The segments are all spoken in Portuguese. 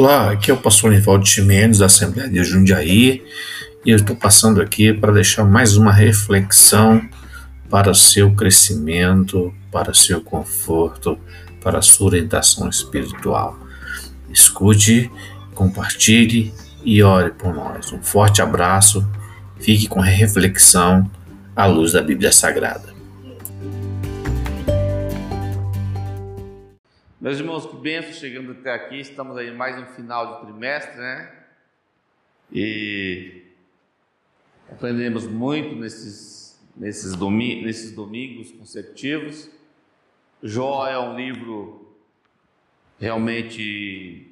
Olá, aqui é o pastor Nivaldo Chimenez da Assembleia de Jundiaí e eu estou passando aqui para deixar mais uma reflexão para seu crescimento, para seu conforto, para sua orientação espiritual. Escute, compartilhe e ore por nós. Um forte abraço, fique com a reflexão à luz da Bíblia Sagrada. Meus irmãos, que benção chegando até aqui. Estamos aí mais no final de trimestre, né? E aprendemos muito nesses, nesses, domi nesses domingos consecutivos. Jó é um livro realmente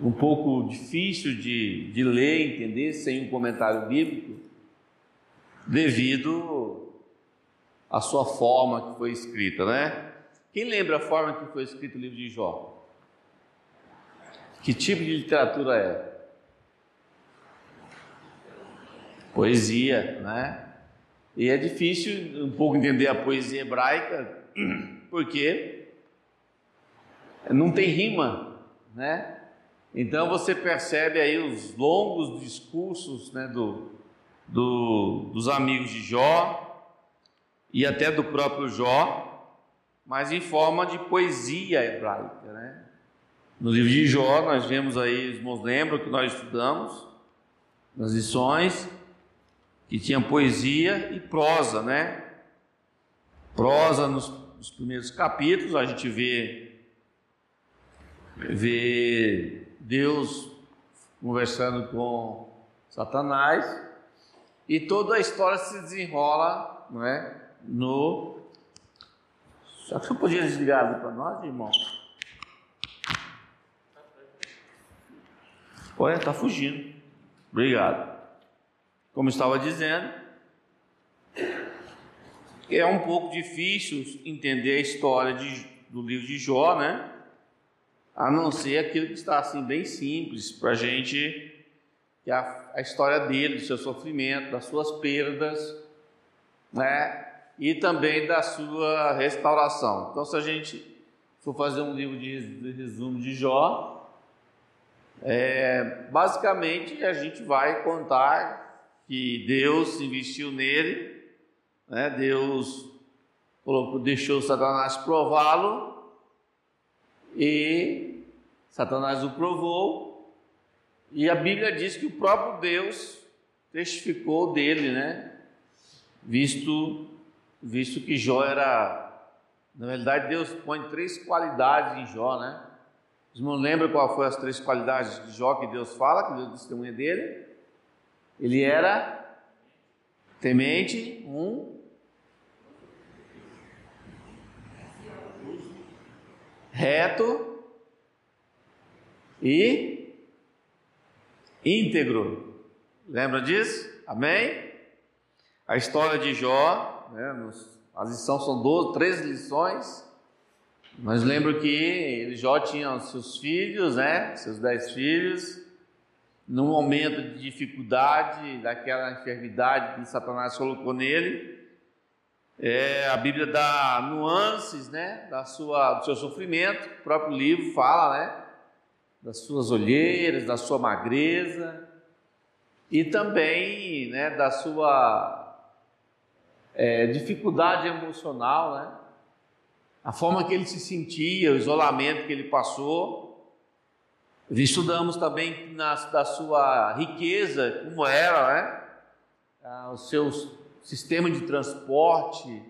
um pouco difícil de, de ler, entender, sem um comentário bíblico, devido à sua forma que foi escrita, né? Quem lembra a forma que foi escrito o livro de Jó? Que tipo de literatura é? Poesia, né? E é difícil um pouco entender a poesia hebraica, porque não tem rima, né? Então você percebe aí os longos discursos né, do, do, dos amigos de Jó e até do próprio Jó, mas em forma de poesia hebraica, né? No livro de Jó, nós vemos aí, os irmãos lembram que nós estudamos nas lições, que tinha poesia e prosa, né? Prosa nos, nos primeiros capítulos, a gente vê, vê Deus conversando com Satanás, e toda a história se desenrola não é? no só que você podia desligar ali para nós, irmão? Olha, está fugindo. Obrigado. Como estava dizendo, é um pouco difícil entender a história de, do livro de Jó, né? A não ser aquilo que está assim bem simples para a gente, que é a, a história dele, do seu sofrimento, das suas perdas, né? E também da sua restauração. Então, se a gente for fazer um livro de resumo de Jó, é, basicamente a gente vai contar que Deus investiu nele, né? Deus colocou, deixou Satanás prová-lo e Satanás o provou e a Bíblia diz que o próprio Deus testificou dele, né? Visto visto que Jó era. Na realidade, Deus põe três qualidades em Jó, né? Vocês não lembram qual foram as três qualidades de Jó que Deus fala, que Deus testemunha dele? Ele era temente, um. Reto e íntegro. Lembra disso? Amém? A história de Jó né? As lições são 12, 13 lições. Mas lembro que Jó tinha seus filhos, né? Seus dez filhos. Num momento de dificuldade, daquela enfermidade que Satanás colocou nele, é, a Bíblia dá nuances, né? Da sua, do seu sofrimento. O próprio livro fala, né? Das suas olheiras, da sua magreza e também, né? Da sua é, dificuldade emocional, né? a forma que ele se sentia, o isolamento que ele passou. Estudamos também na, da sua riqueza, como era, né? Ah, os seus sistema de transporte,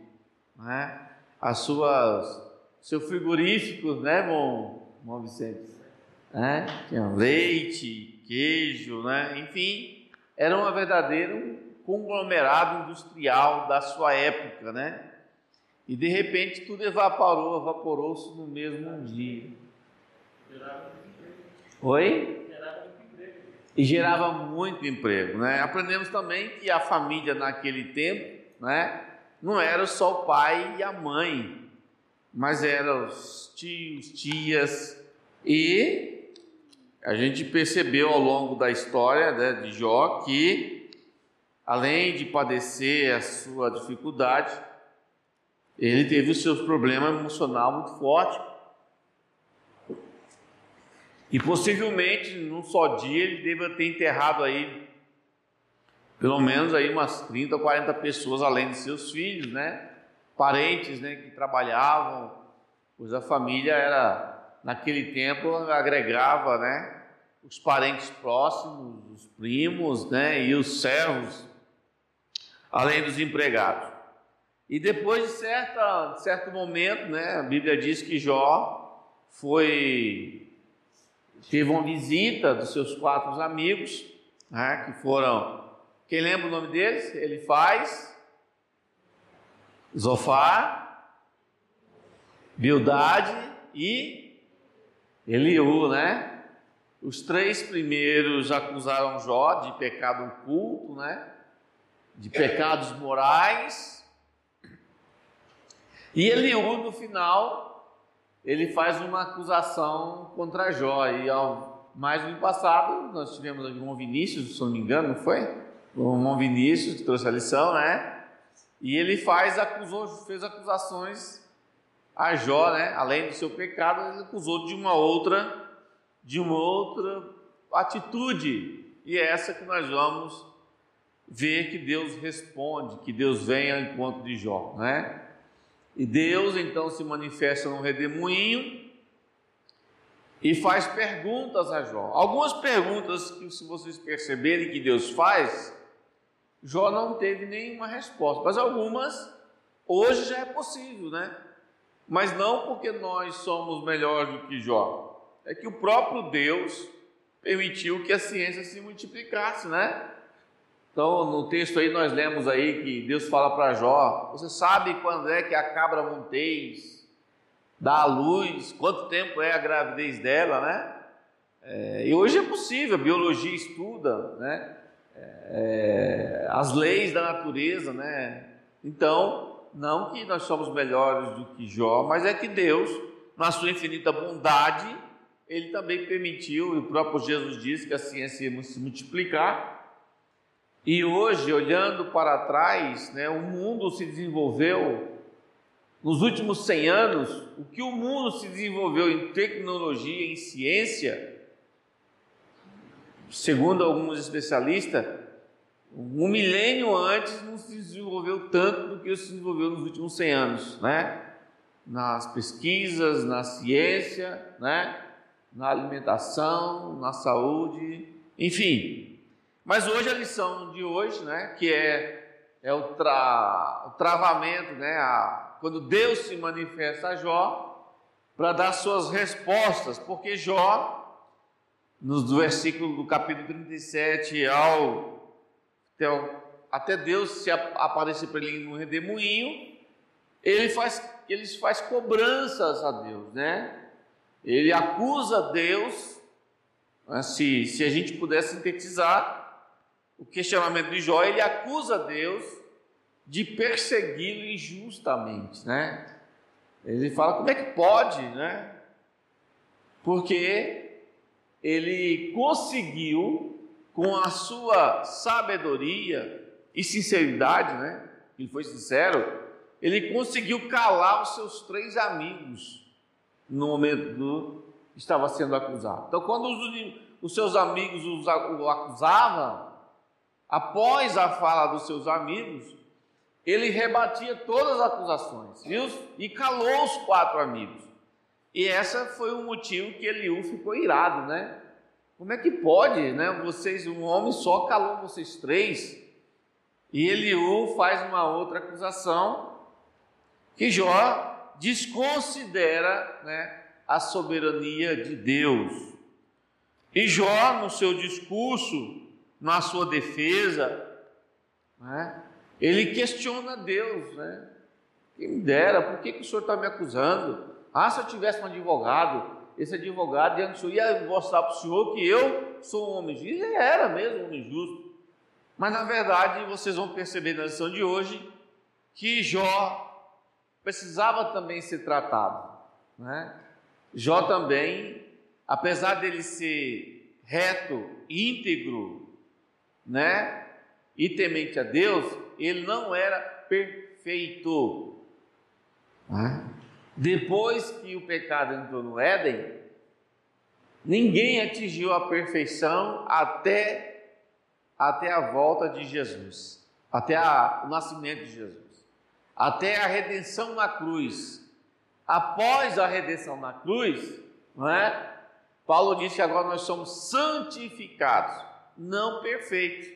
né? as suas seus frigoríficos, né, bom, bom Vicente? Né? Tinha leite, queijo, né? enfim, era uma verdadeira conglomerado industrial da sua época, né? E de repente tudo evaporou, evaporou-se no mesmo dia. Oi? E gerava muito emprego, né? Aprendemos também que a família naquele tempo, né? Não era só o pai e a mãe, mas eram os tios, tias e a gente percebeu ao longo da história né, de Jó que além de padecer a sua dificuldade, ele teve os seus problemas emocional muito forte. E possivelmente, num só dia, ele deva ter enterrado aí pelo menos aí umas 30 ou 40 pessoas, além de seus filhos, né? Parentes, né? Que trabalhavam, pois a família era, naquele tempo, agregava, né? Os parentes próximos, os primos, né? E os servos, além dos empregados. E depois de, certa, de certo momento, né? A Bíblia diz que Jó foi teve uma visita dos seus quatro amigos, né, que foram, quem lembra o nome deles? Ele faz Zofar, Bildade e Eliú, né? Os três primeiros acusaram Jó de pecado oculto, né? De pecados morais. E Eliú, no final, ele faz uma acusação contra Jó. E ao, mais no passado, nós tivemos aqui um Vinícius, se não me engano, não foi? O Vinícius que trouxe a lição, né? E ele faz, acusou, fez acusações a Jó, né? Além do seu pecado, ele acusou de uma outra, de uma outra atitude. E é essa que nós vamos ver que Deus responde, que Deus vem ao encontro de Jó, né? E Deus então se manifesta no redemoinho e faz perguntas a Jó. Algumas perguntas que, se vocês perceberem que Deus faz, Jó não teve nenhuma resposta, mas algumas hoje já é possível, né? Mas não porque nós somos melhores do que Jó, é que o próprio Deus permitiu que a ciência se multiplicasse, né? Então, no texto aí nós lemos aí que Deus fala para Jó: Você sabe quando é que a cabra montez dá a luz? Quanto tempo é a gravidez dela, né? É, e hoje é possível, a biologia estuda, né? É, as leis da natureza, né? Então, não que nós somos melhores do que Jó, mas é que Deus, na sua infinita bondade, ele também permitiu, e o próprio Jesus disse que a ciência ia se multiplicar e hoje, olhando para trás, né, o mundo se desenvolveu nos últimos 100 anos, o que o mundo se desenvolveu em tecnologia, em ciência, segundo alguns especialistas, um milênio antes não se desenvolveu tanto do que se desenvolveu nos últimos 100 anos, né? Nas pesquisas, na ciência, né? Na alimentação, na saúde, enfim, mas hoje a lição de hoje, né, que é, é o, tra, o travamento, né, a, quando Deus se manifesta a Jó para dar suas respostas, porque Jó, no versículo do capítulo 37 ao até, até Deus se aparecer para ele no redemoinho, ele faz, ele faz cobranças a Deus, né? Ele acusa Deus, né, se, se a gente puder sintetizar, o questionamento de Jó, ele acusa Deus de persegui-lo injustamente, né? Ele fala como é que pode, né? Porque ele conseguiu com a sua sabedoria e sinceridade, né? Ele foi sincero, ele conseguiu calar os seus três amigos no momento do estava sendo acusado. Então, quando os, os seus amigos o acusavam, Após a fala dos seus amigos, ele rebatia todas as acusações viu? e calou os quatro amigos. E essa foi o motivo que Eliú ficou irado, né? Como é que pode, né? Vocês, um homem só calou vocês três. E Eliú faz uma outra acusação que Jó desconsidera, né, a soberania de Deus. E Jó, no seu discurso, na sua defesa, né? ele questiona Deus, né? Quem me dera, por que, que o senhor está me acusando? Ah, se eu tivesse um advogado, esse advogado diante do senhor ia mostrar para o senhor que eu sou um homem justo. Ele era mesmo um homem justo. Mas na verdade, vocês vão perceber na lição de hoje que Jó precisava também ser tratado. Né? Jó também, apesar dele ser reto, íntegro, né? E temente a Deus, ele não era perfeito. Né? Depois que o pecado entrou no Éden, Ninguém atingiu a perfeição até, até a volta de Jesus, até a, o nascimento de Jesus, até a redenção na cruz. Após a redenção na cruz, não é? Paulo disse que agora nós somos santificados, não perfeitos,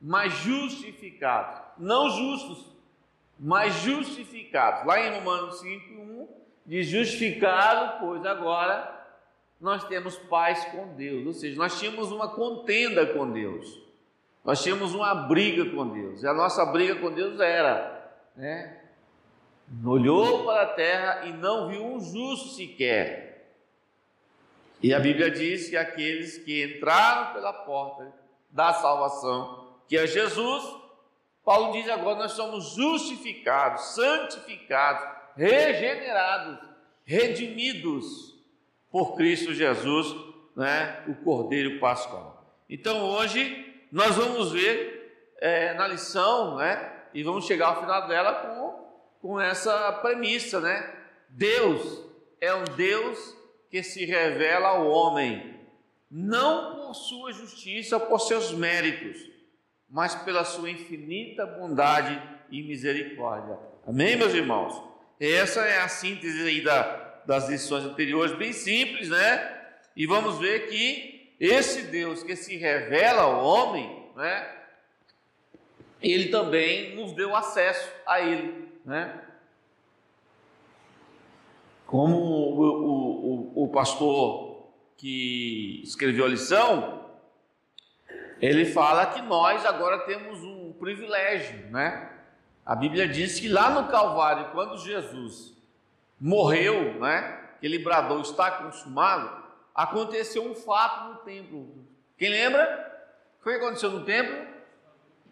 mas justificados, não justos, mas justificados. Lá em Romanos 5:1 diz justificado, pois agora nós temos paz com Deus, ou seja, nós tínhamos uma contenda com Deus, nós tínhamos uma briga com Deus, e a nossa briga com Deus era, né? Olhou para a terra e não viu um justo sequer. E a Bíblia diz que aqueles que entraram pela porta da salvação, que é Jesus, Paulo diz agora nós somos justificados, santificados, regenerados, redimidos por Cristo Jesus, né, o Cordeiro Pascual. Então hoje nós vamos ver é, na lição, né, e vamos chegar ao final dela com, com essa premissa, né? Deus é um Deus que se revela ao homem, não por sua justiça ou por seus méritos, mas pela sua infinita bondade e misericórdia. Amém, meus irmãos? Essa é a síntese aí da, das lições anteriores, bem simples, né? E vamos ver que esse Deus que se revela ao homem, né? Ele também nos deu acesso a Ele, né? Como o, o, o, o pastor que escreveu a lição, ele fala que nós agora temos um privilégio, né? A Bíblia diz que lá no Calvário, quando Jesus morreu, né? Ele bradou, está consumado. Aconteceu um fato no templo. Quem lembra? O que aconteceu no templo?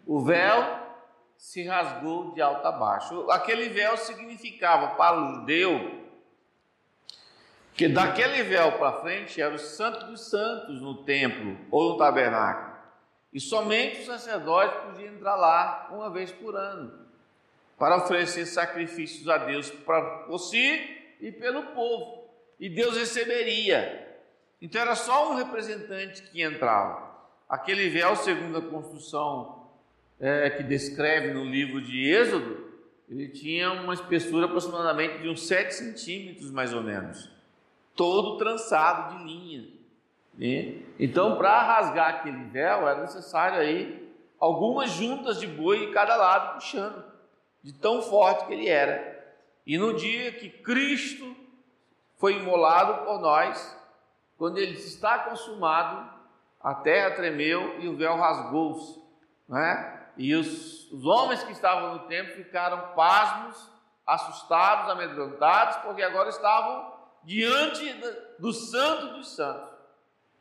O véu se rasgou de alto a baixo. Aquele véu significava para o judeu que daquele véu para frente era o Santo dos Santos no templo ou no tabernáculo. E somente o sacerdote podia entrar lá uma vez por ano para oferecer sacrifícios a Deus para por si e pelo povo. E Deus receberia. Então era só um representante que entrava. Aquele véu, segundo a construção é, que descreve no livro de Êxodo, ele tinha uma espessura aproximadamente de uns 7 centímetros, mais ou menos, todo trançado de linha. Né? Então, para rasgar aquele véu, era necessário aí algumas juntas de boi em cada lado puxando de tão forte que ele era. E no dia que Cristo foi imolado por nós, quando ele está consumado, a terra tremeu e o véu rasgou-se, né? E os, os homens que estavam no templo ficaram pasmos, assustados, amedrontados, porque agora estavam diante do Santo dos Santos.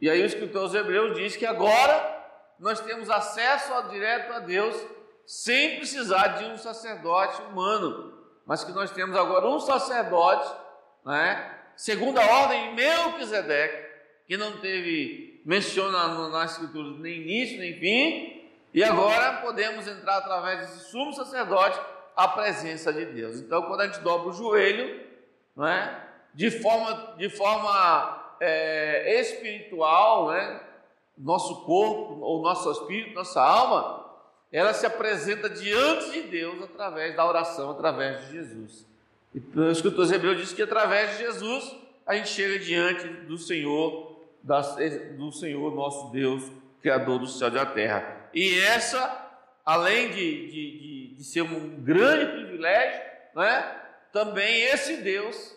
E aí o escritor aos Hebreus diz que agora nós temos acesso direto a Deus sem precisar de um sacerdote humano, mas que nós temos agora um sacerdote, né, segundo a ordem Melquisedeque, que não teve, menciona na escritura nem início nem fim, e agora podemos entrar através desse sumo sacerdote à presença de Deus. Então, quando a gente dobra o joelho, né, de forma, de forma é, espiritual, né, nosso corpo, ou nosso espírito, nossa alma, ela se apresenta diante de Deus através da oração, através de Jesus. E o escritor hebreu diz que através de Jesus a gente chega diante do Senhor, do Senhor nosso Deus, Criador do céu e da terra. E essa, além de, de, de, de ser um grande privilégio, né, também esse Deus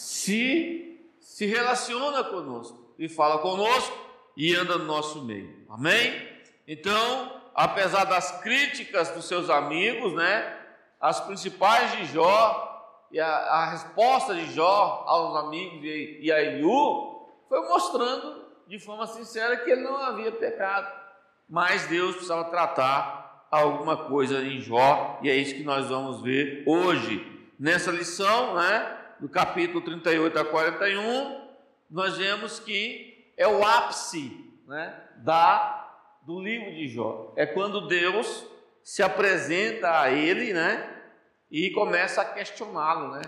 se, se relaciona conosco e fala conosco e anda no nosso meio. Amém? Então, apesar das críticas dos seus amigos, né, as principais de Jó e a, a resposta de Jó aos amigos e, e a Eliú foi mostrando de forma sincera que ele não havia pecado, mas Deus precisava tratar alguma coisa em Jó, e é isso que nós vamos ver hoje. Nessa lição, né, do capítulo 38 a 41, nós vemos que é o ápice né, da do livro de Jó. É quando Deus se apresenta a ele, né? E começa a questioná-lo, né?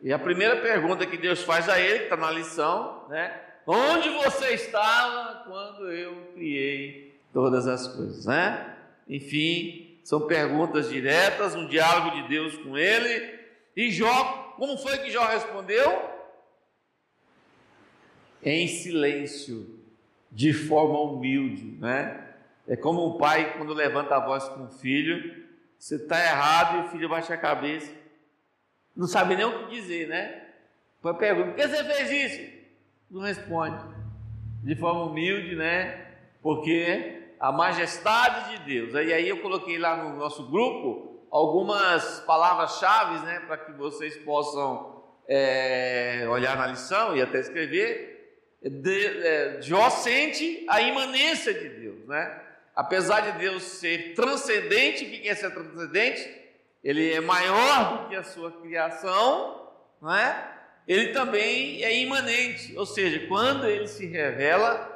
E a primeira pergunta que Deus faz a ele, que está na lição, né? Onde você estava quando eu criei todas as coisas, né? Enfim, são perguntas diretas, um diálogo de Deus com ele. E Jó, como foi que Jó respondeu? Em silêncio, de forma humilde, né? É como um pai quando levanta a voz com o filho, você está errado e o filho baixa a cabeça, não sabe nem o que dizer, né? Depois pergunta: por que você fez isso? Não responde, de forma humilde, né? Porque a majestade de Deus. E aí eu coloquei lá no nosso grupo algumas palavras-chave, né, para que vocês possam é, olhar na lição e até escrever. De, é, Jó sente a imanência de Deus, né? Apesar de Deus ser transcendente, o que é ser transcendente? Ele é maior do que a sua criação, não é? Ele também é imanente, ou seja, quando ele se revela,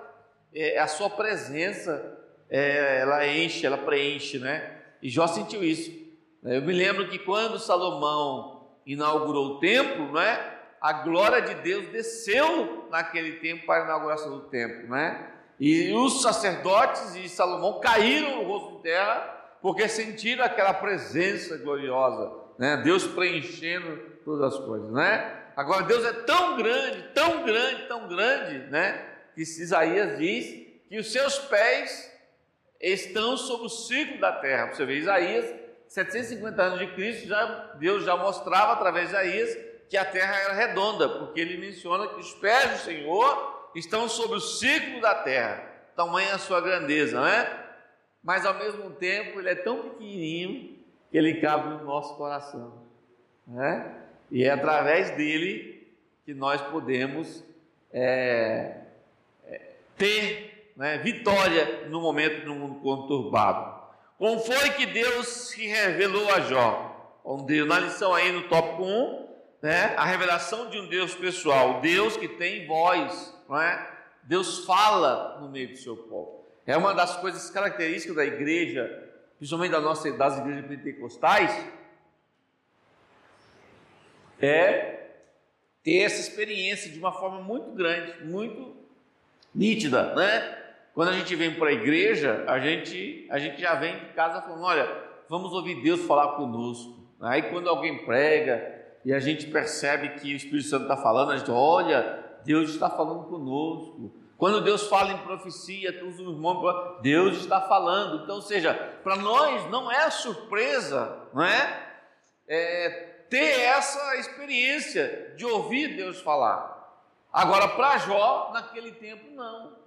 é, a sua presença é, ela enche, ela preenche, né? E Jó sentiu isso. Eu me lembro que quando Salomão inaugurou o templo, né? A glória de Deus desceu naquele tempo para a inauguração do templo, né? E os sacerdotes e Salomão caíram no rosto de terra porque sentiram aquela presença gloriosa, né? Deus preenchendo todas as coisas, né? Agora Deus é tão grande, tão grande, tão grande, né? Que Isaías diz que os seus pés estão sobre o ciclo da terra. Você vê Isaías, 750 anos de Cristo, já, Deus já mostrava através de Isaías que a terra era redonda, porque ele menciona que os pés do Senhor estão sobre o ciclo da terra. Tamanha a sua grandeza, não é? Mas ao mesmo tempo ele é tão pequenininho que ele cabe no nosso coração, né? E é através dele que nós podemos é, é, ter né, vitória no momento de um mundo conturbado. Como foi que Deus se revelou a Jó? Onde, na lição aí no tópico 1, né, a revelação de um Deus pessoal, Deus que tem voz, não é? Deus fala no meio do seu povo. É uma das coisas características da igreja, principalmente da nossa, das igrejas pentecostais, é ter essa experiência de uma forma muito grande, muito nítida, né? Quando a gente vem para a igreja, a gente, a gente já vem de casa falando: olha, vamos ouvir Deus falar conosco. Aí quando alguém prega e a gente percebe que o Espírito Santo está falando, a gente olha, Deus está falando conosco. Quando Deus fala em profecia, todos os irmãos, Deus está falando. Então, ou seja, para nós não é surpresa, não é? é ter essa experiência de ouvir Deus falar. Agora, para Jó, naquele tempo, não.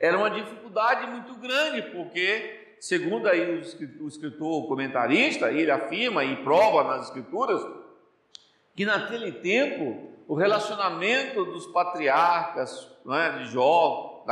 Era uma dificuldade muito grande, porque, segundo aí o escritor o comentarista, ele afirma e prova nas escrituras, que naquele tempo o relacionamento dos patriarcas, é, de Jó,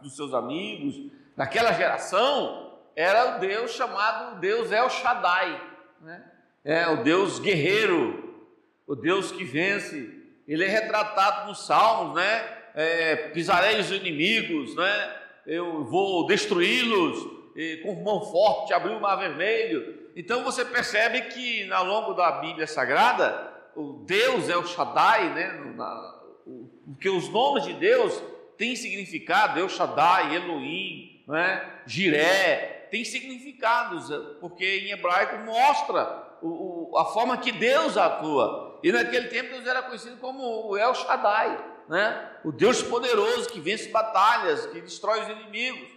dos seus amigos, daquela geração, era o Deus chamado Deus El Shaddai, né? é o Deus guerreiro, o Deus que vence. Ele é retratado nos Salmos, né? É, pisarei os inimigos, né? eu vou destruí-los, com mão forte abrir o mar vermelho. Então você percebe que ao longo da Bíblia Sagrada, o Deus é o Shaddai, né? porque os nomes de Deus têm significado, El Shaddai, Elohim, né? Jiré, tem significados, porque em hebraico mostra o, o, a forma que Deus atua. E naquele tempo Deus era conhecido como o El Shaddai né? o Deus poderoso que vence batalhas, que destrói os inimigos.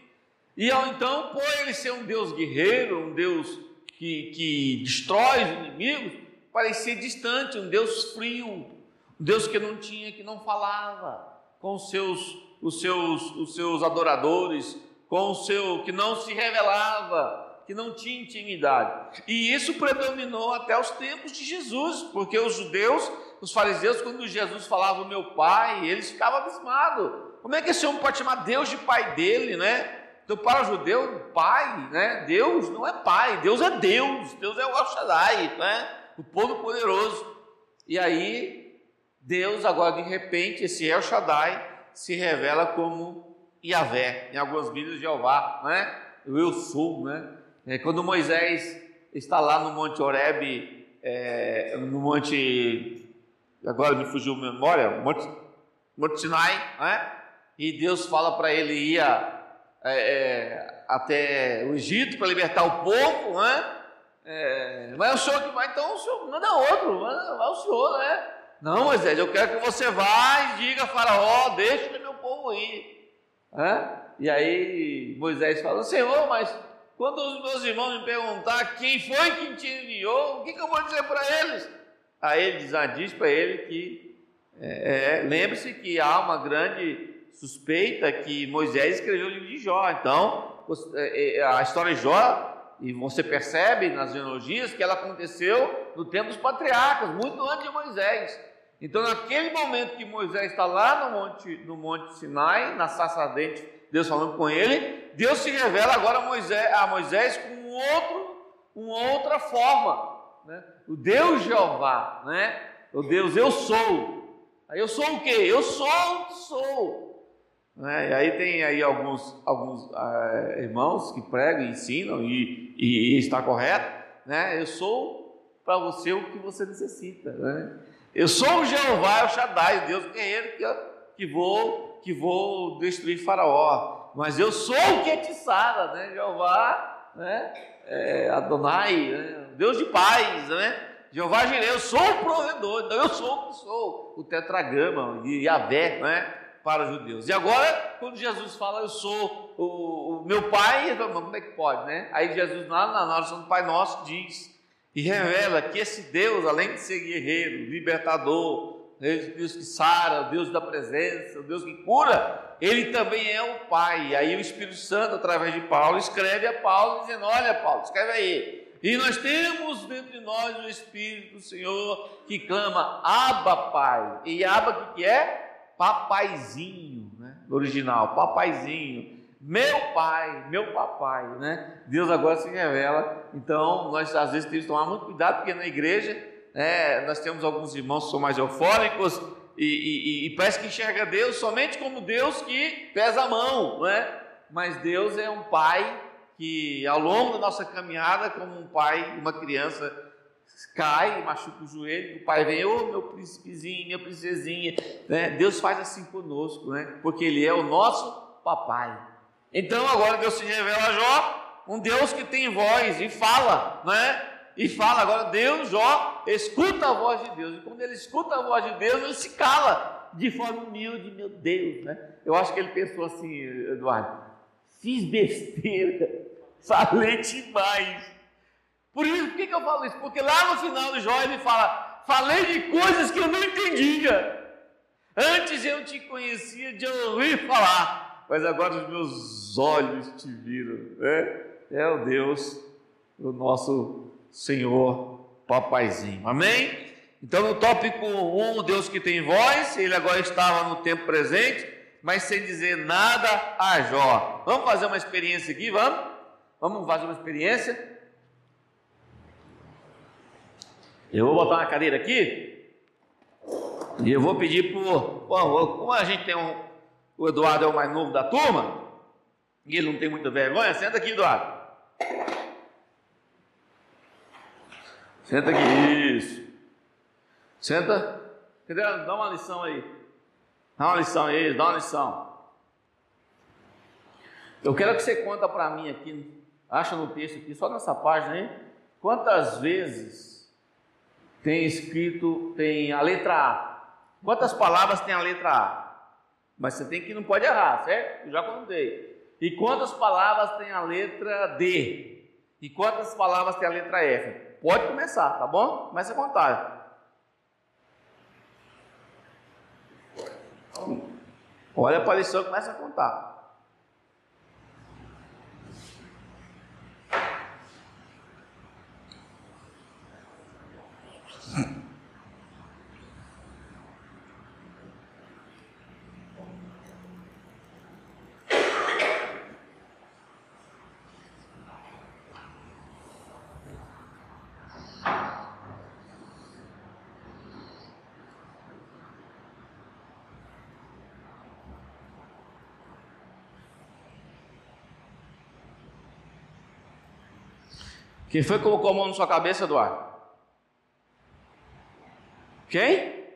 E ao então, por ele ser um Deus guerreiro, um Deus que, que destrói os inimigos, parecia distante, um Deus frio, um Deus que não tinha, que não falava com os seus, os seus, os seus adoradores, com o seu, que não se revelava, que não tinha intimidade. E isso predominou até os tempos de Jesus, porque os judeus os fariseus, quando Jesus falava meu pai, eles ficavam abismados. Como é que esse homem pode chamar Deus de pai dele, né? Então, para o judeu, pai, né? Deus não é pai, Deus é Deus, Deus é o El Shaddai, né? O povo poderoso. E aí, Deus, agora de repente, esse El Shaddai se revela como Yahvé, em algumas Bíblias Jeová, né? O eu sou, né? É, quando Moisés está lá no Monte Horebe, é, no Monte agora me fugiu a memória, Monte, Monte Sinai, né? e Deus fala para ele ir é, é, até o Egito para libertar o povo, né? É, mas é o senhor que vai, então o senhor manda outro, vai o senhor, né? Não, Moisés, eu quero que você vá e diga a Faraó, deixa meu povo ir. Né? E aí Moisés fala, Senhor, mas quando os meus irmãos me perguntar quem foi que te enviou, o que, que eu vou dizer para eles? Aí ele diz, ah, diz para ele que é, é, lembre-se que há uma grande suspeita que Moisés escreveu o livro de Jó. Então, é, é, a história de Jó, e você percebe nas genealogias que ela aconteceu no tempo dos patriarcas, muito antes de Moisés. Então, naquele momento que Moisés está lá no monte, no monte Sinai, na sarça ardente, Deus falando com ele, Deus se revela agora a Moisés, a Moisés com outro, uma outra forma. Né? O Deus Jeová, né? o Deus eu sou. Aí eu sou o quê? Eu sou sou. Né? E aí tem aí alguns, alguns ah, irmãos que pregam ensinam, e, e, está correto. Né? Eu sou para você o que você necessita. Né? Eu sou o Jeová, o Shaddai, o Deus guerreiro que, que vou que vou destruir Faraó, mas eu sou o que te sara, né? Jeová, né? É, Adonai, né? Deus de paz, né? Jeová Jireh, eu sou o provedor, então eu sou o que sou, o tetragrama, Yahvé, né? Para os judeus. E agora, quando Jesus fala, eu sou o, o meu pai, como é que pode, né? Aí Jesus, lá na oração do Pai Nosso, diz e revela que esse Deus, além de ser guerreiro, libertador, Deus que sara, o Deus da presença, o Deus que cura, ele também é o Pai. Aí o Espírito Santo, através de Paulo, escreve a Paulo, dizendo: Olha, Paulo, escreve aí. E nós temos dentro de nós o Espírito do Senhor que clama Abba Pai. E Abba que é? Papaizinho, né? No original, papaizinho. Meu pai, meu papai, né? Deus agora se revela. Então, nós às vezes temos que tomar muito cuidado, porque na igreja é, nós temos alguns irmãos que são mais eufóricos e, e, e, parece que enxerga Deus somente como Deus que pesa a mão, não é? Mas Deus é um pai que ao longo da nossa caminhada, como um pai, uma criança cai, machuca o joelho, o pai vem, ô oh, meu príncipezinho, minha princesinha, né? Deus faz assim conosco, né? Porque Ele é o nosso papai. Então agora Deus se revela a Jó, um Deus que tem voz e fala, né? e fala agora, Deus, Jó, escuta a voz de Deus. E quando ele escuta a voz de Deus, ele se cala de forma humilde, meu Deus, né? Eu acho que ele pensou assim, Eduardo, fiz besteira, falei demais. Por isso, por que, que eu falo isso? Porque lá no final do Jó ele fala, falei de coisas que eu não entendia. Antes eu te conhecia de ouvir falar, mas agora os meus olhos te viram. Né? É o Deus, o nosso Senhor Papaizinho. Amém? Então, no tópico 1, um, Deus que tem voz, ele agora estava no tempo presente, mas sem dizer nada a Jó. Vamos fazer uma experiência aqui, vamos? Vamos fazer uma experiência? Eu vou botar uma cadeira aqui e eu vou pedir por. Bom, como a gente tem um. O Eduardo é o mais novo da turma, e ele não tem muita vergonha, senta aqui, Eduardo. Senta aqui, isso. Senta. Entendeu? Dá uma lição aí. Dá uma lição aí, dá uma lição. Eu quero que você conta para mim aqui, acha no texto aqui, só nessa página aí, quantas vezes tem escrito, tem a letra A. Quantas palavras tem a letra A? Mas você tem que não pode errar, certo? Eu já contei. E quantas palavras tem a letra D? E quantas palavras tem a letra F? Pode começar, tá bom? Começa a contar. Olha a e começa a contar. Quem foi que colocou a mão na sua cabeça, Eduardo? Quem?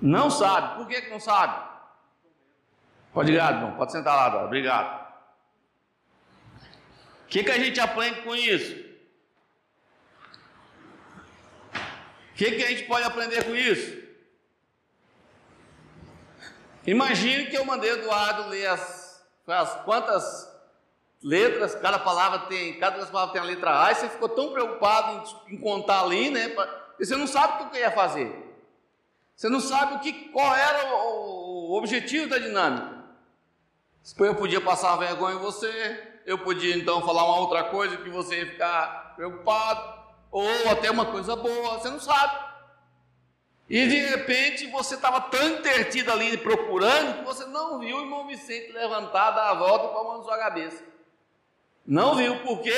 Não sabe. Por que, não sabe? Pode ir, irmão. Pode sentar lá agora. Obrigado. O que, que a gente aprende com isso? O que, que a gente pode aprender com isso? Imagine que eu mandei Eduardo ler as, as quantas letras, cada palavra tem, cada palavra tem a letra A, e você ficou tão preocupado em, em contar ali, né? Porque você não sabe o que ia fazer. Você não sabe o que, qual era o, o objetivo da dinâmica. Eu podia passar vergonha em você, eu podia então falar uma outra coisa que você ia ficar preocupado, ou até uma coisa boa, você não sabe. E de repente você estava tão intertido ali procurando que você não viu o irmão Vicente levantar, dar a volta mão na sua cabeça. Não viu porque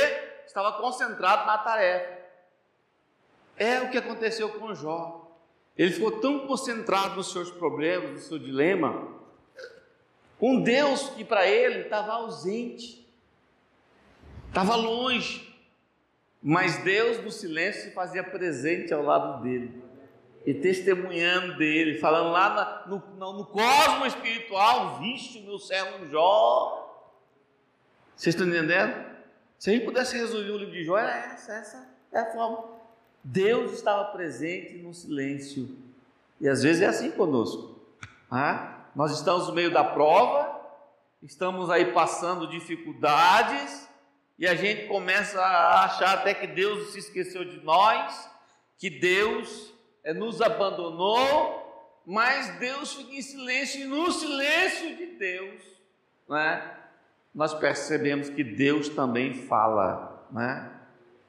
estava concentrado na tarefa. É o que aconteceu com Jó. Ele ficou tão concentrado nos seus problemas, no seu dilema, com Deus que para ele estava ausente, estava longe, mas Deus do silêncio se fazia presente ao lado dele e testemunhando dele, falando lá no, no, no cosmo espiritual, viste o meu servo Jó. Vocês estão entendendo? Se a gente pudesse resolver o livro de Jó, era essa, essa é a forma. Deus estava presente no silêncio. E às vezes é assim conosco. Ah, nós estamos no meio da prova, estamos aí passando dificuldades, e a gente começa a achar até que Deus se esqueceu de nós, que Deus é, nos abandonou, mas Deus fica em silêncio, e no silêncio de Deus, né, nós percebemos que Deus também fala. Né?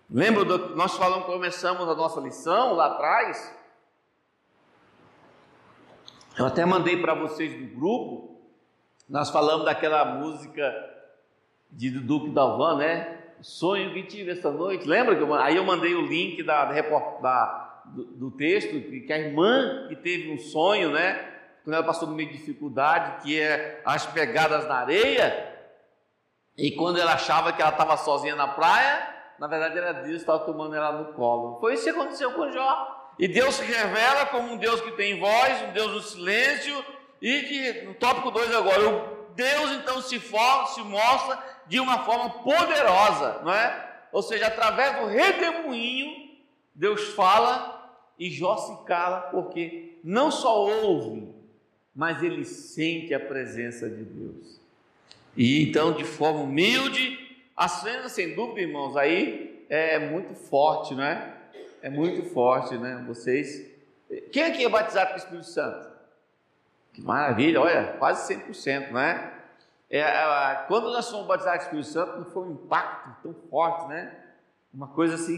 Lembra do que nós falamos, começamos a nossa lição lá atrás? Eu até mandei para vocês do grupo, nós falamos daquela música de Duque Dalvan, né? O sonho que tive essa noite, lembra que eu, aí eu mandei o link da, da do, do texto, que a irmã que teve um sonho, né? Quando ela passou no meio de dificuldade, que é as pegadas na areia, e quando ela achava que ela estava sozinha na praia, na verdade era Deus que estava tomando ela no colo. Foi isso que aconteceu com Jó. E Deus se revela como um Deus que tem voz, um Deus do silêncio, e que no tópico 2 agora, o Deus então se, for, se mostra de uma forma poderosa, não é? Ou seja, através do redemoinho, Deus fala e Jó se cala porque não só ouve, mas ele sente a presença de Deus. E então, de forma humilde, a cena, sem dúvida, irmãos, aí é muito forte, né? É muito forte, né? Vocês. Quem aqui é batizado com o Espírito Santo? Que maravilha, olha, quase 100%, né? É, é, quando nós fomos batizados com o Espírito Santo, não foi um impacto tão forte, né? Uma coisa assim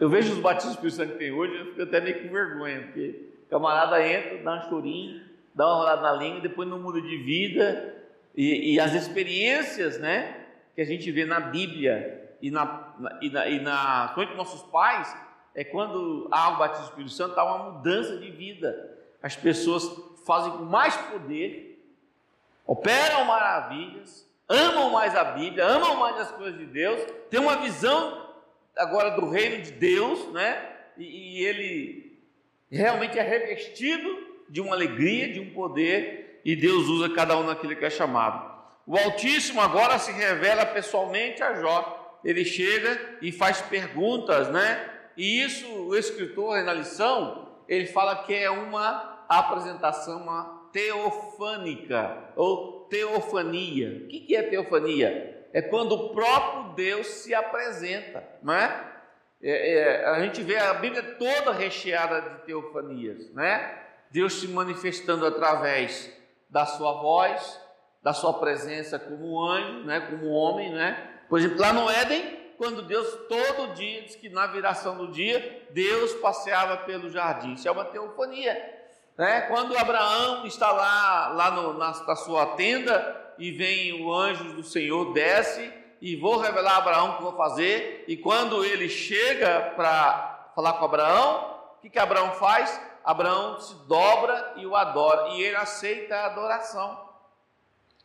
eu vejo os batismos que o Espírito Santo tem hoje, eu fico até meio com vergonha, porque camarada entra, dá um chorinho, dá uma rolada na língua, depois não muda de vida, e, e as experiências, né, que a gente vê na Bíblia e na, e na, e na nossos pais, é quando há o batismo do Espírito Santo, há uma mudança de vida. As pessoas fazem com mais poder, operam maravilhas, amam mais a Bíblia, amam mais as coisas de Deus, têm uma visão agora do reino de Deus, né? E, e ele realmente é revestido de uma alegria, de um poder, e Deus usa cada um naquilo que é chamado. O Altíssimo agora se revela pessoalmente a Jó. Ele chega e faz perguntas, né? E isso, o escritor na lição, ele fala que é uma apresentação, uma teofânica ou teofania. O que é teofania? é quando o próprio Deus se apresenta, não é? é, é a gente vê a Bíblia toda recheada de teofanias, né? Deus se manifestando através da sua voz, da sua presença como anjo, né? Como homem, né? Por exemplo, lá no Éden, quando Deus todo dia diz que na viração do dia Deus passeava pelo jardim, isso é uma teofania. Né? Quando Abraão está lá, lá no, na, na sua tenda, e vem o anjo do Senhor, desce e vou revelar a Abraão o que vou fazer. E quando ele chega para falar com Abraão, o que, que Abraão faz? Abraão se dobra e o adora, e ele aceita a adoração.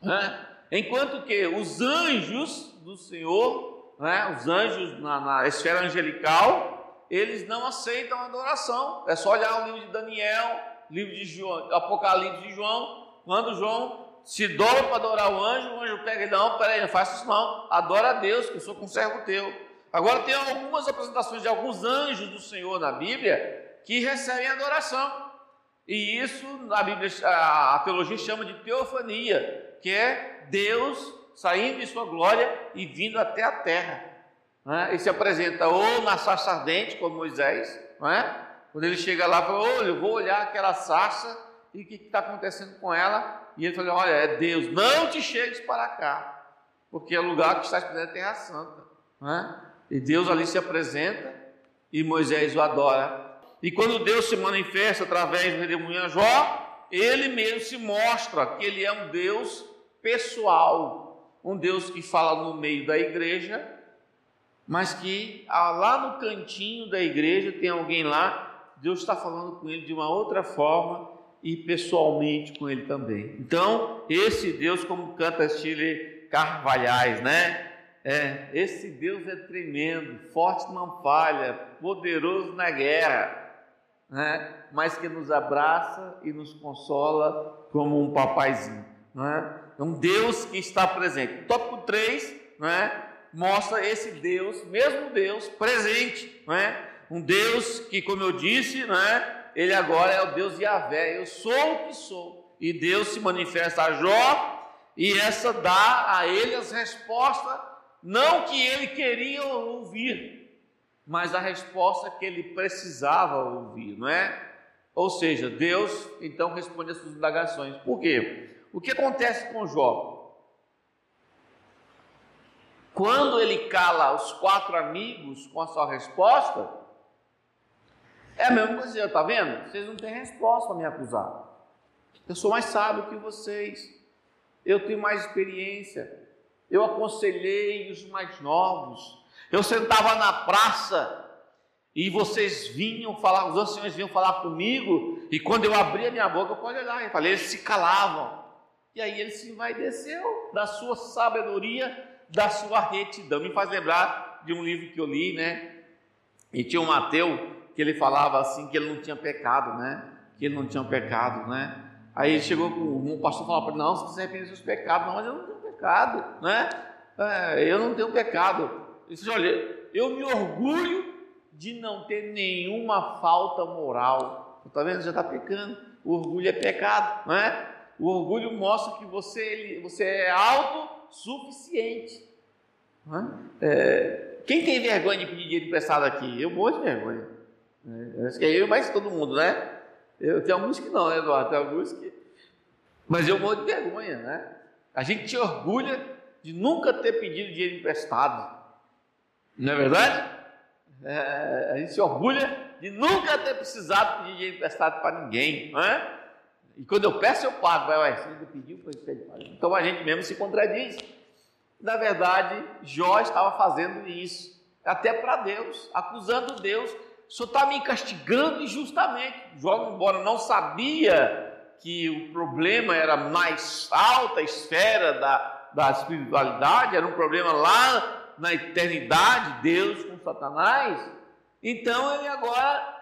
Né? Enquanto que os anjos do Senhor, né, os anjos na, na esfera angelical, eles não aceitam a adoração. É só olhar o livro de Daniel, livro de João, Apocalipse de João, quando João se dobra para adorar o anjo, o anjo pega e não, peraí, não faça isso não, adora a Deus, que eu sou conservo teu. Agora tem algumas apresentações de alguns anjos do Senhor na Bíblia que recebem adoração. E isso na Bíblia a teologia chama de teofania, que é Deus saindo de sua glória e vindo até a terra. Né? E se apresenta ou na sarça ardente, como Moisés, né? quando ele chega lá e fala: Olha, eu vou olhar aquela sarça e o que está acontecendo com ela? E ele fala: Olha, é Deus, não te chegues para cá, porque é lugar que está esperando a terra santa. Né? E Deus ali se apresenta e Moisés o adora. E quando Deus se manifesta através do redemoinho Jó, ele mesmo se mostra que ele é um Deus pessoal, um Deus que fala no meio da igreja, mas que ah, lá no cantinho da igreja tem alguém lá, Deus está falando com ele de uma outra forma e pessoalmente com ele também. Então, esse Deus, como canta Chile Carvalhais, né? É, esse Deus é tremendo, forte não falha, poderoso na guerra né? mas que nos abraça e nos consola como um papaizinho. Né? É um Deus que está presente. Tópico 3 né? mostra esse Deus, mesmo Deus, presente. Né? Um Deus que, como eu disse, né? ele agora é o Deus Yahvé. Eu sou o que sou. E Deus se manifesta a Jó e essa dá a ele as respostas, não que ele queria ouvir, mas a resposta que ele precisava ouvir, não é? Ou seja, Deus então responde as suas indagações. Por quê? O que acontece com Jó? Quando ele cala os quatro amigos com a sua resposta, é a mesma coisa, está vendo? Vocês não têm resposta para me acusar. Eu sou mais sábio que vocês. Eu tenho mais experiência. Eu aconselhei os mais novos. Eu sentava na praça e vocês vinham falar, os anciões vinham falar comigo, e quando eu abria minha boca, eu pode olhar, eu falei, eles se calavam. E aí ele se envaideceu da sua sabedoria, da sua retidão. Me faz lembrar de um livro que eu li, né? E tinha um Mateu que ele falava assim que ele não tinha pecado, né? Que ele não tinha pecado, né? Aí chegou com um pastor falou para ele, não, você se arrepende dos seus pecados, não, mas eu não tenho pecado, né? É, eu não tenho pecado. Ele disse: Olha, eu me orgulho de não ter nenhuma falta moral. Está vendo? Já está pecando. O orgulho é pecado, não é? O orgulho mostra que você, você é autossuficiente. É? É, quem tem vergonha de pedir dinheiro emprestado aqui? Eu morro de vergonha. É, acho que é eu mais todo mundo, né? Eu tenho alguns que não, né, Eduardo? Tem alguns que. Mas eu morro de vergonha, né? A gente te orgulha de nunca ter pedido dinheiro emprestado. Não é verdade? É, a gente se orgulha de nunca ter precisado pedir dinheiro emprestado para ninguém, não é? E quando eu peço, eu pago. Vai, vai, ainda pediu, foi pede Então a gente mesmo se contradiz. Na verdade, Jó estava fazendo isso, até para Deus, acusando Deus. O senhor está me castigando injustamente. Jó, embora não sabia que o problema era mais alta esfera da, da espiritualidade, era um problema lá na eternidade, Deus com Satanás, então ele agora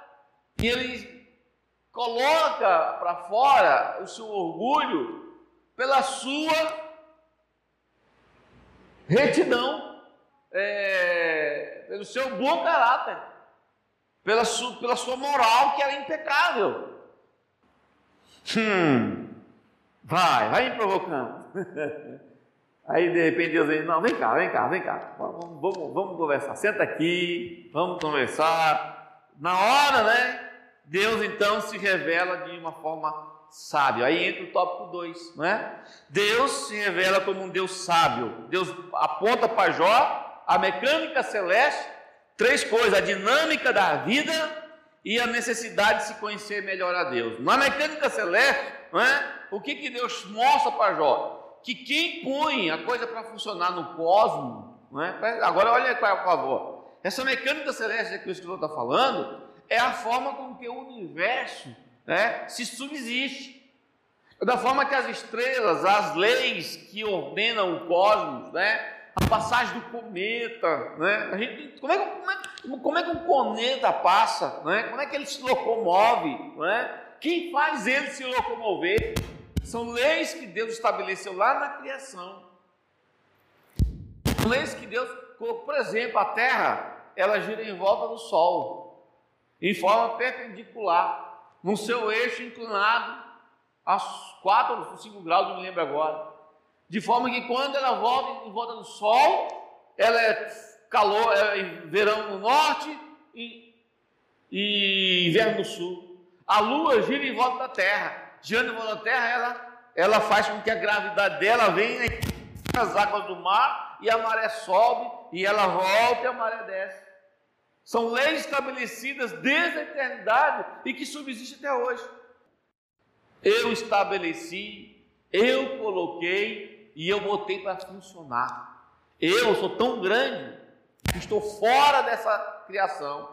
ele coloca para fora o seu orgulho pela sua retidão, é, pelo seu bom caráter, pela sua, pela sua moral que era impecável. Hum, vai, vai me provocando. Aí de repente Deus diz, não, vem cá, vem cá, vem cá, vamos, vamos, vamos conversar, senta aqui, vamos conversar. Na hora, né? Deus então se revela de uma forma sábia. Aí entra o tópico 2, né? Deus se revela como um Deus sábio. Deus aponta para Jó a mecânica celeste, três coisas: a dinâmica da vida e a necessidade de se conhecer melhor a Deus. Na mecânica celeste, né? o que, que Deus mostra para Jó? Que quem põe a coisa para funcionar no cosmos, é? agora olha por favor, essa mecânica celeste que o escritor está falando é a forma com que o universo né, se subsiste. É da forma que as estrelas, as leis que ordenam o cosmos, né, a passagem do cometa, né, gente, como, é, como, é, como é que um cometa passa, não é? como é que ele se locomove, é? quem faz ele se locomover? São leis que Deus estabeleceu lá na criação. Leis que Deus colocou, por exemplo, a terra, ela gira em volta do sol, em forma perpendicular, no seu eixo inclinado a 4 ou 5 graus, não me lembro agora. De forma que quando ela volta em volta do sol, ela é calor, é verão no norte e, e inverno no sul. A lua gira em volta da terra. Da terra, ela, ela faz com que a gravidade dela venha nas águas do mar e a maré sobe e ela volta e a maré desce. São leis estabelecidas desde a eternidade e que subsistem até hoje. Eu estabeleci, eu coloquei e eu botei para funcionar. Eu sou tão grande que estou fora dessa criação,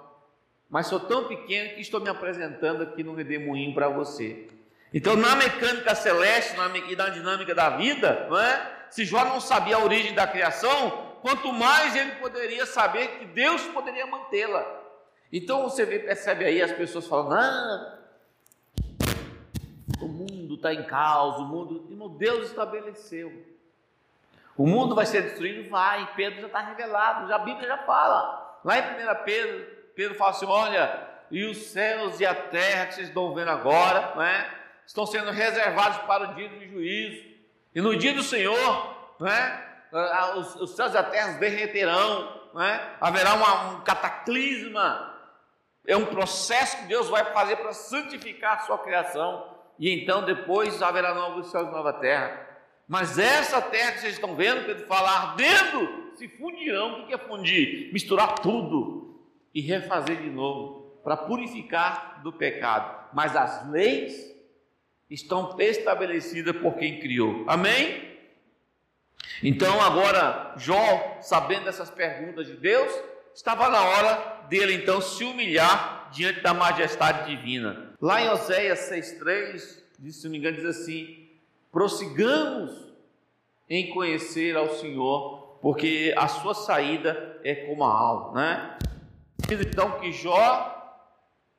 mas sou tão pequeno que estou me apresentando aqui no redemoinho para você. Então, na mecânica celeste na, e na dinâmica da vida, não é? se Jó não sabia a origem da criação, quanto mais ele poderia saber que Deus poderia mantê-la. Então você vê, percebe aí as pessoas falando: ah, o mundo está em caos, o mundo. Irmão, Deus estabeleceu. O mundo vai ser destruído? Vai. Pedro já está revelado, já a Bíblia já fala. Lá em 1 Pedro, Pedro fala assim: olha, e os céus e a terra que vocês estão vendo agora, não é? Estão sendo reservados para o dia do juízo. E no dia do Senhor, né, os, os céus e a terra derreterão, né, haverá uma, um cataclisma. É um processo que Deus vai fazer para santificar a sua criação. E então depois haverá novos céus e nova terra. Mas essa terra que vocês estão vendo, Pedro fala, ardendo, se fundirão. O que é fundir? Misturar tudo e refazer de novo, para purificar do pecado. Mas as leis estão estabelecidas por quem criou. Amém? Então agora Jó, sabendo dessas perguntas de Deus, estava na hora dele então se humilhar diante da majestade divina. Lá em Oséias 6:3, se não me engano, diz assim: "Prossigamos em conhecer ao Senhor, porque a sua saída é como a alma", né? Então que Jó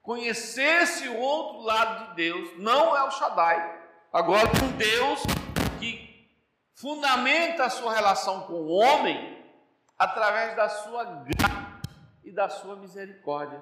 conhecesse o outro lado de Deus, não é o Shaddai. Agora, um Deus que fundamenta a sua relação com o homem através da sua graça e da sua misericórdia.